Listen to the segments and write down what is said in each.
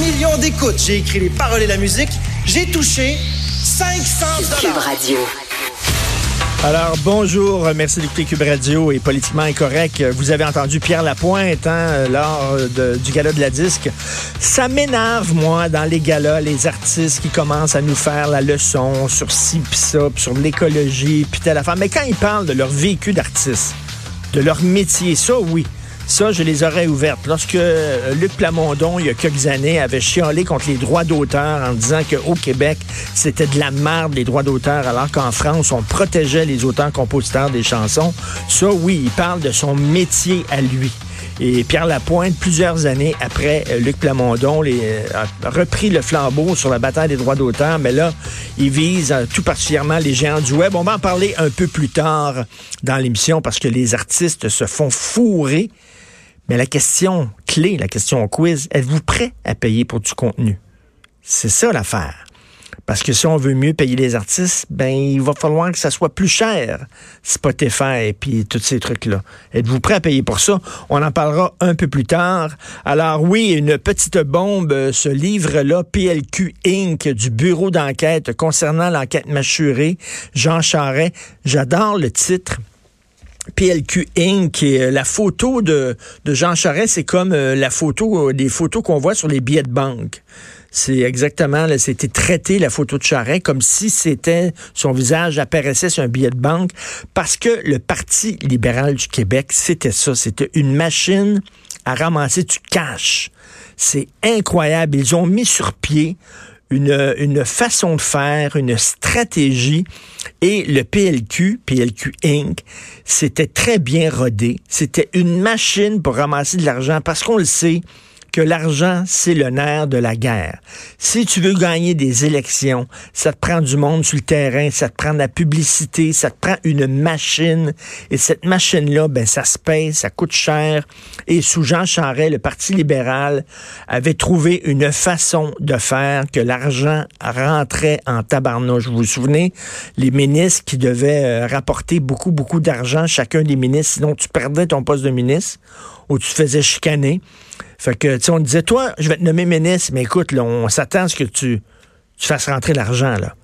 Un million d'écoutes. J'ai écrit les paroles et la musique. J'ai touché 500 Cube Radio. Alors, bonjour, merci d'écouter Cube Radio et Politiquement Incorrect. Vous avez entendu Pierre Lapointe hein, lors de- du gala de la disque. Ça m'énerve, moi, dans les galas, les artistes qui commencent à nous faire la leçon sur ci pis ça, pis sur l'écologie, puis telle affaire. Mais quand ils parlent de leur vécu d'artiste, de leur métier, ça, oui. Ça, je les aurais ouvertes. Lorsque euh, Luc Plamondon, il y a quelques années, avait chialé contre les droits d'auteur en disant qu'au Québec, c'était de la merde, les droits d'auteur, alors qu'en France, on protégeait les auteurs-compositeurs des chansons. Ça, oui, il parle de son métier à lui. Et Pierre Lapointe, plusieurs années après euh, Luc Plamondon, euh, a repris le flambeau sur la bataille des droits d'auteur, mais là, il vise tout particulièrement les géants du web. On va en parler un peu plus tard dans l'émission parce que les artistes se font fourrer. Mais la question clé, la question quiz, êtes-vous prêt à payer pour du contenu? C'est ça l'affaire. Parce que si on veut mieux payer les artistes, ben il va falloir que ça soit plus cher, Spotify et puis tous ces trucs-là. Êtes-vous prêt à payer pour ça? On en parlera un peu plus tard. Alors oui, une petite bombe, ce livre-là, PLQ Inc., du bureau d'enquête concernant l'enquête mâchurée, Jean Charret. J'adore le titre. PLQ Inc. Et, euh, la photo de, de Jean Charest, c'est comme euh, la photo, euh, des photos qu'on voit sur les billets de banque. C'est exactement, c'était traité, la photo de Charest, comme si c'était, son visage apparaissait sur un billet de banque, parce que le Parti libéral du Québec, c'était ça, c'était une machine à ramasser du cash. C'est incroyable. Ils ont mis sur pied une, une façon de faire, une stratégie. Et le PLQ, PLQ Inc., c'était très bien rodé. C'était une machine pour ramasser de l'argent parce qu'on le sait que l'argent, c'est le nerf de la guerre. Si tu veux gagner des élections, ça te prend du monde sur le terrain, ça te prend de la publicité, ça te prend une machine. Et cette machine-là, ben, ça se paye, ça coûte cher. Et sous Jean Charest, le Parti libéral avait trouvé une façon de faire que l'argent rentrait en tabarnouche. Vous vous souvenez, les ministres qui devaient euh, rapporter beaucoup, beaucoup d'argent, chacun des ministres, sinon tu perdais ton poste de ministre ou tu te faisais chicaner. Fait que, tu sais, on disait, toi, je vais te nommer ministre, mais écoute, là, on s'attend à ce que tu, fasses rentrer l'argent, là.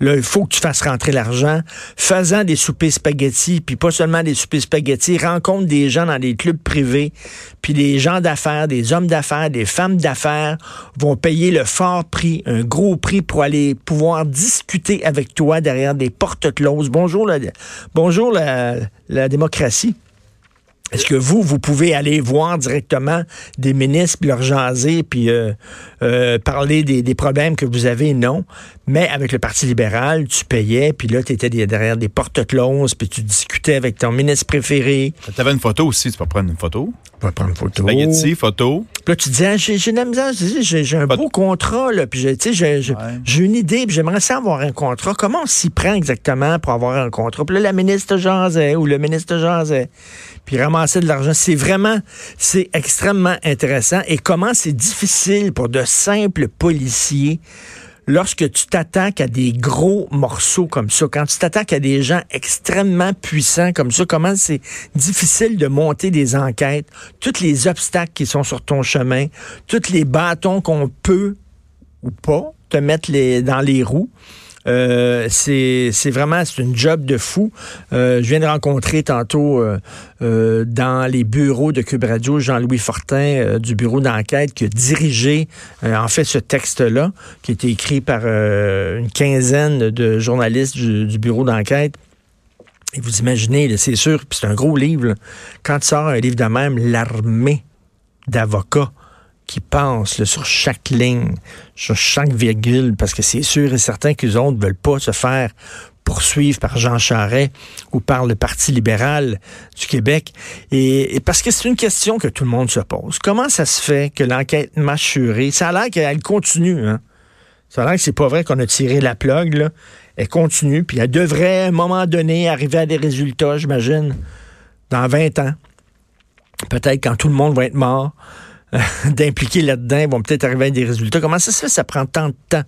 Là, il faut que tu fasses rentrer l'argent, faisant des soupers spaghettis, puis pas seulement des soupers spaghettis, rencontre des gens dans des clubs privés, puis des gens d'affaires, des hommes d'affaires, des femmes d'affaires vont payer le fort prix, un gros prix pour aller pouvoir discuter avec toi derrière des portes closes. Bonjour, la, bonjour la démocratie. Est-ce que vous, vous pouvez aller voir directement des ministres, puis leur jaser, puis euh, euh, parler des, des problèmes que vous avez? Non. Mais avec le Parti libéral, tu payais, puis là, tu étais derrière des portes closes, puis tu discutais avec ton ministre préféré. Tu avais une photo aussi, tu peux prendre une photo. On va prendre une photo. Spaghetti, photo. Puis là, tu disais, ah, j'ai j'ai de la misère, dis, j'ai j'ai un Pas- beau contrat, là, puis j'ai- tu sais, j'ai j'ai- Ouais. j'ai une idée, puis j'aimerais ça avoir un contrat. Comment on s'y prend exactement pour avoir un contrat? Puis là, la ministre jasait ou le ministre jasait, puis ramasser de l'argent. C'est vraiment, c'est extrêmement intéressant. Et comment c'est difficile pour de simples policiers lorsque tu t'attaques à des gros morceaux comme ça, quand tu t'attaques à des gens extrêmement puissants comme ça, comment c'est difficile de monter des enquêtes, tous les obstacles qui sont sur ton chemin, tous les bâtons qu'on peut ou pas te mettre dans les roues. Euh, c'est vraiment c'est une job de fou. Euh, je viens de rencontrer tantôt euh, dans les bureaux de Cube Radio Jean-Louis Fortin du bureau d'enquête qui a dirigé en fait ce texte-là qui a été écrit par une quinzaine de journalistes du, bureau d'enquête. Et vous imaginez, c'est sûr, c'est un gros livre. là. Quand tu sors un livre de même, l'armée d'avocats qui pensent sur chaque ligne, sur chaque virgule, parce que c'est sûr et certain qu'ils autres ne veulent pas se faire poursuivre par Jean Charest ou par le Parti libéral du Québec. Et, parce que c'est une question que tout le monde se pose. Comment ça se fait que l'enquête mâchurée, ça a l'air qu'elle continue, hein? Ça a l'air que c'est pas vrai qu'on a tiré la plug. Elle continue, puis elle devrait, à un moment donné, arriver à des résultats, j'imagine, dans 20 ans. Peut-être quand tout le monde va être mort, d'impliquer là-dedans, ils vont peut-être arriver à des résultats. Comment ça se fait? Ça prend tant de temps.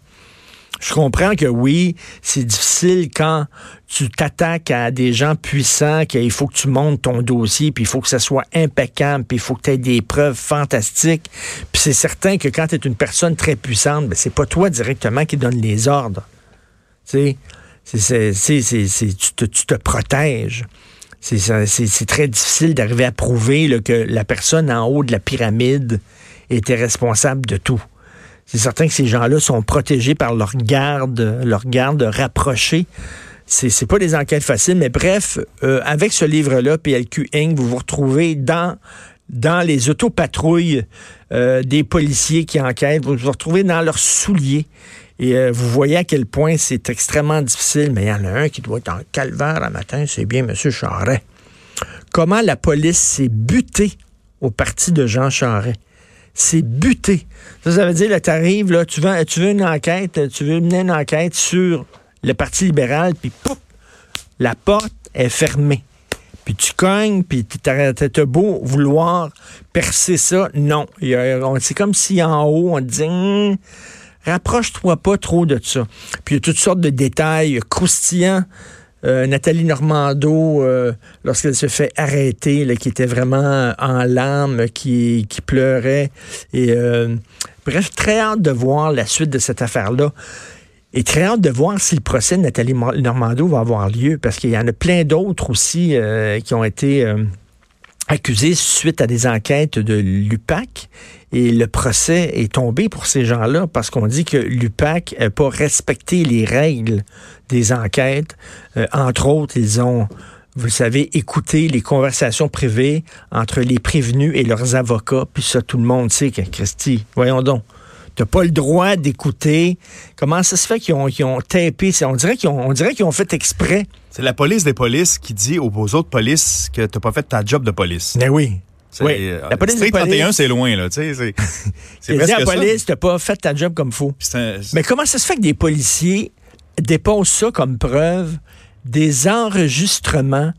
Je comprends que oui, c'est difficile quand tu t'attaques à des gens puissants, qu'il faut que tu montes ton dossier, puis il faut que ça soit impeccable, puis il faut que tu aies des preuves fantastiques. Puis c'est certain que quand tu es une personne très puissante, ben c'est pas toi directement qui donne les ordres. Tu sais, tu, te, tu te protèges. C'est très difficile d'arriver à prouver que la personne en haut de la pyramide était responsable de tout. C'est certain que ces gens-là sont protégés par leur garde, leur garde rapprochée. C'est, c'est pas des enquêtes faciles, mais bref, euh, avec ce livre-là, PLQ Inc., vous vous retrouvez dans les autopatrouilles euh, des policiers qui enquêtent, vous vous retrouvez dans leurs souliers. Et euh, vous voyez à quel point c'est extrêmement difficile, mais il y en a un qui doit être en calvaire un matin, c'est bien M. Charret. Comment la police s'est butée au parti de Jean Charret? c'est buté. Ça, ça veut dire, là, t'arrives, là, tu veux, tu veux une enquête, tu veux mener une enquête sur le Parti libéral, puis pouf, la porte est fermée. Puis tu cognes, puis t'as beau vouloir percer ça. Non. C'est comme si en haut, on te dit, hum, rapproche-toi pas trop de ça. Puis il y a toutes sortes de détails croustillants euh, Nathalie Normando, euh, lorsqu'elle se fait arrêter, qui était vraiment en larmes, qui, pleurait. Et euh, bref, très hâte de voir la suite de cette affaire-là. Et très hâte de voir si le procès de Nathalie Normando va avoir lieu, parce qu'il y en a plein d'autres aussi qui ont été accusés suite à des enquêtes de l'UPAC. Et le procès est tombé pour ces gens-là parce qu'on dit que l'UPAC n'a pas respecté les règles des enquêtes. Euh, entre autres, ils ont, vous savez, écouté les conversations privées entre les prévenus et leurs avocats. Puis ça, tout le monde sait que, Christy, voyons donc. T'as pas le droit d'écouter. Comment ça se fait qu'ils ont, ont tapé? On dirait qu'ils ont, on dirait qu'ils ont fait exprès. C'est la police des polices qui dit aux, autres polices que t'as pas fait ta job de police. Mais oui. Oui. Euh, la police des 31, c'est loin, là. Tu sais, c'est la police, t'as pas fait ta job comme faut. Mais comment ça se fait que des policiers déposent ça comme preuve des enregistrements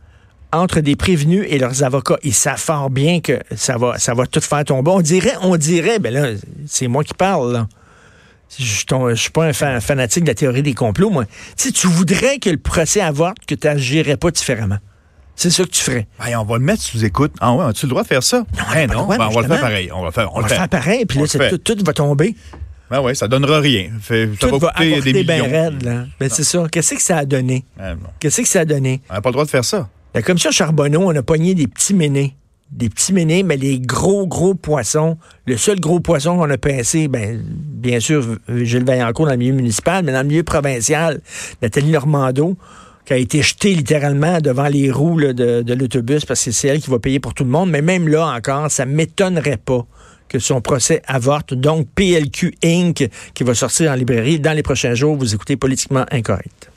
entre des prévenus et leurs avocats. Ils savent fort bien que ça va, ça va tout faire tomber. On dirait, on dirait, ben là, c'est moi qui parle, là. Je ne suis pas un fanatique de la théorie des complots, moi. Tu tu voudrais que le procès avorte, que tu n'agirais pas différemment. C'est ça que tu ferais. on va le mettre sous écoute. Ah ouais, as-tu le droit de faire ça? Non, ben non. Ben, on va le faire pareil. On va, faire, on, va le faire pareil, puis là, tout, tout, va tomber. Ben oui, ça donnera rien. ça tout va, coûter des millions. Raide, là. Ben, c'est ça. Qu'est-ce que ça a donné? Ben Qu'est-ce que ça a donné? On n'a pas le droit de faire ça. La commission Charbonneau, on a pogné des petits ménés. Des petits ménés, mais les gros, gros poissons. Le seul gros poisson qu'on a pincé, ben, bien sûr, Gilles Vaillancourt dans le milieu municipal, mais dans le milieu provincial, Nathalie Normando, qui a été jetée littéralement devant les roues de, de l'autobus parce que c'est elle qui va payer pour tout le monde. Mais même là encore, ça m'étonnerait pas que son procès avorte. Donc, PLQ Inc., qui va sortir en librairie dans les prochains jours. Vous écoutez Politiquement Incorrect.